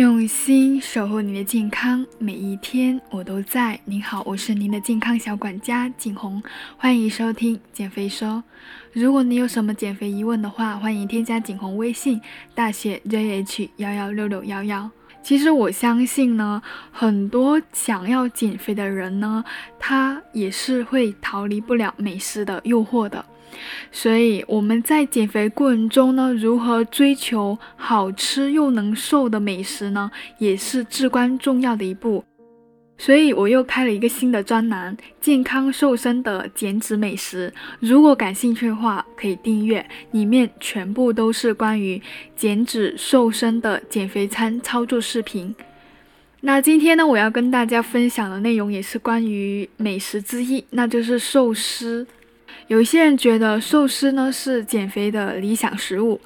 用心守护你的健康，每一天我都在。您好，我是您的健康小管家景红，欢迎收听减肥说。如果你有什么减肥疑问的话，欢迎添加景红微信，大写 JH 幺幺六六幺幺。其实我相信呢，很多想要减肥的人呢，他也是会逃离不了美食的诱惑的。所以我们在减肥过程中呢，如何追求好吃又能瘦的美食呢，也是至关重要的一步。所以我又开了一个新的专栏——健康瘦身的减脂美食。如果感兴趣的话，可以订阅，里面全部都是关于减脂瘦身的减肥餐操作视频。那今天呢，我要跟大家分享的内容也是关于美食之一，那就是寿司。有一些人觉得寿司呢是减肥的理想食物。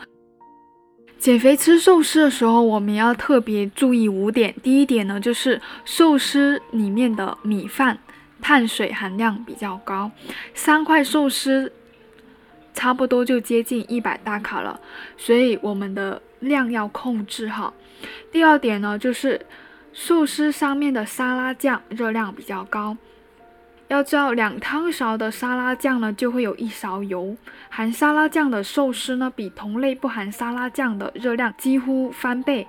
减肥吃寿司的时候，我们要特别注意五点。第一点呢，就是寿司里面的米饭碳水含量比较高，三块寿司差不多就接近一百大卡了，所以我们的量要控制好。第二点呢，就是寿司上面的沙拉酱热量比较高。要知道，两汤勺的沙拉酱呢，就会有一勺油。含沙拉酱的寿司呢，比同类不含沙拉酱的热量几乎翻倍。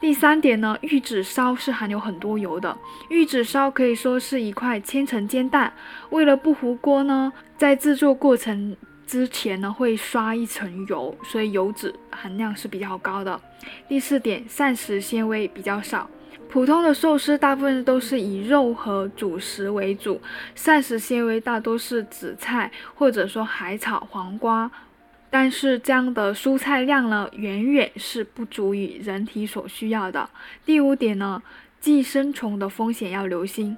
第三点呢，玉子烧是含有很多油的。玉子烧可以说是一块千层煎蛋，为了不糊锅呢，在制作过程之前呢，会刷一层油，所以油脂含量是比较高的。第四点，膳食纤维比较少。普通的寿司大部分都是以肉和主食为主，膳食纤维大多是紫菜或者说海草、黄瓜，但是这样的蔬菜量呢，远远是不足以人体所需要的。第五点呢，寄生虫的风险要留心，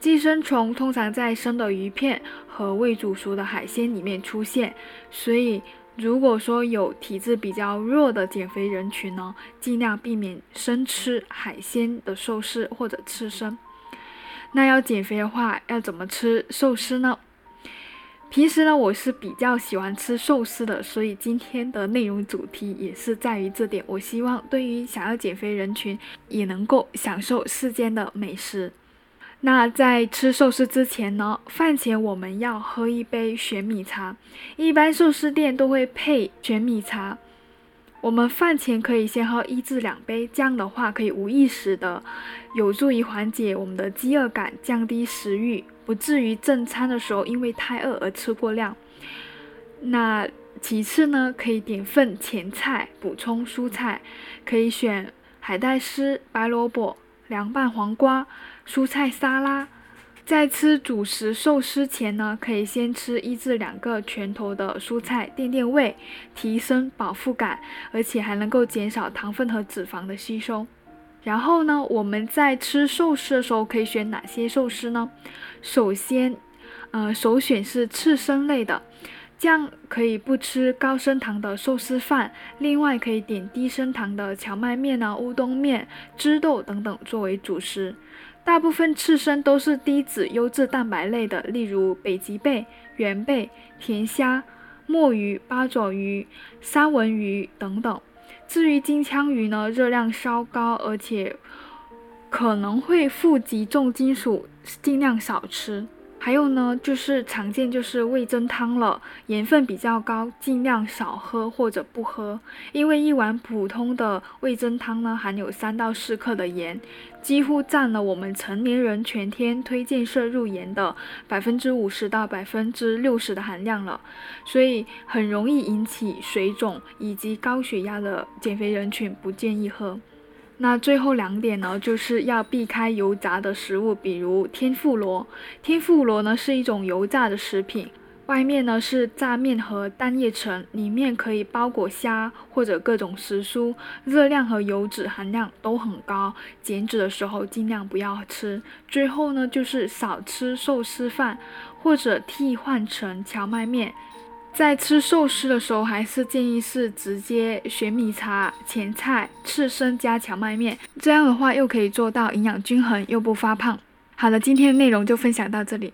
寄生虫通常在生的鱼片和未煮熟的海鲜里面出现，所以。如果说有体质比较弱的减肥人群呢，尽量避免生吃海鲜的寿司或者刺身。那要减肥的话，要怎么吃寿司呢？平时呢，我是比较喜欢吃寿司的，所以今天的内容主题也是在于这点。我希望对于想要减肥人群，也能够享受世间的美食。那在吃寿司之前呢，饭前我们要喝一杯玄米茶。一般寿司店都会配玄米茶，我们饭前可以先喝一至两杯，这样的话可以无意识的有助于缓解我们的饥饿感，降低食欲，不至于正餐的时候因为太饿而吃过量。那其次呢，可以点份前菜补充蔬菜，可以选海带丝、白萝卜。凉拌黄瓜、蔬菜沙拉，在吃主食寿司前呢，可以先吃一至两个拳头的蔬菜垫垫胃，提升饱腹感，而且还能够减少糖分和脂肪的吸收。然后呢，我们在吃寿司的时候可以选哪些寿司呢？首先，呃，首选是刺身类的。这样可以不吃高升糖的寿司饭，另外可以点低升糖的荞麦面啊、乌冬面、枝豆等等作为主食。大部分刺身都是低脂优质蛋白类的，例如北极贝、圆贝、甜虾、墨鱼、八爪鱼、三文鱼等等。至于金枪鱼呢，热量稍高，而且可能会富集重金属，尽量少吃。还有呢，就是常见就是味增汤了，盐分比较高，尽量少喝或者不喝。因为一碗普通的味增汤呢，含有三到四克的盐，几乎占了我们成年人全天推荐摄入盐的百分之五十到百分之六十的含量了，所以很容易引起水肿以及高血压的减肥人群不建议喝。那最后两点呢，就是要避开油炸的食物，比如天妇罗。天妇罗呢是一种油炸的食品，外面呢是炸面和蛋液层，里面可以包裹虾或者各种食蔬，热量和油脂含量都很高，减脂的时候尽量不要吃。最后呢，就是少吃寿司饭，或者替换成荞麦面。在吃寿司的时候，还是建议是直接选米茶、前菜、刺身加荞麦面，这样的话又可以做到营养均衡又不发胖。好了，今天的内容就分享到这里。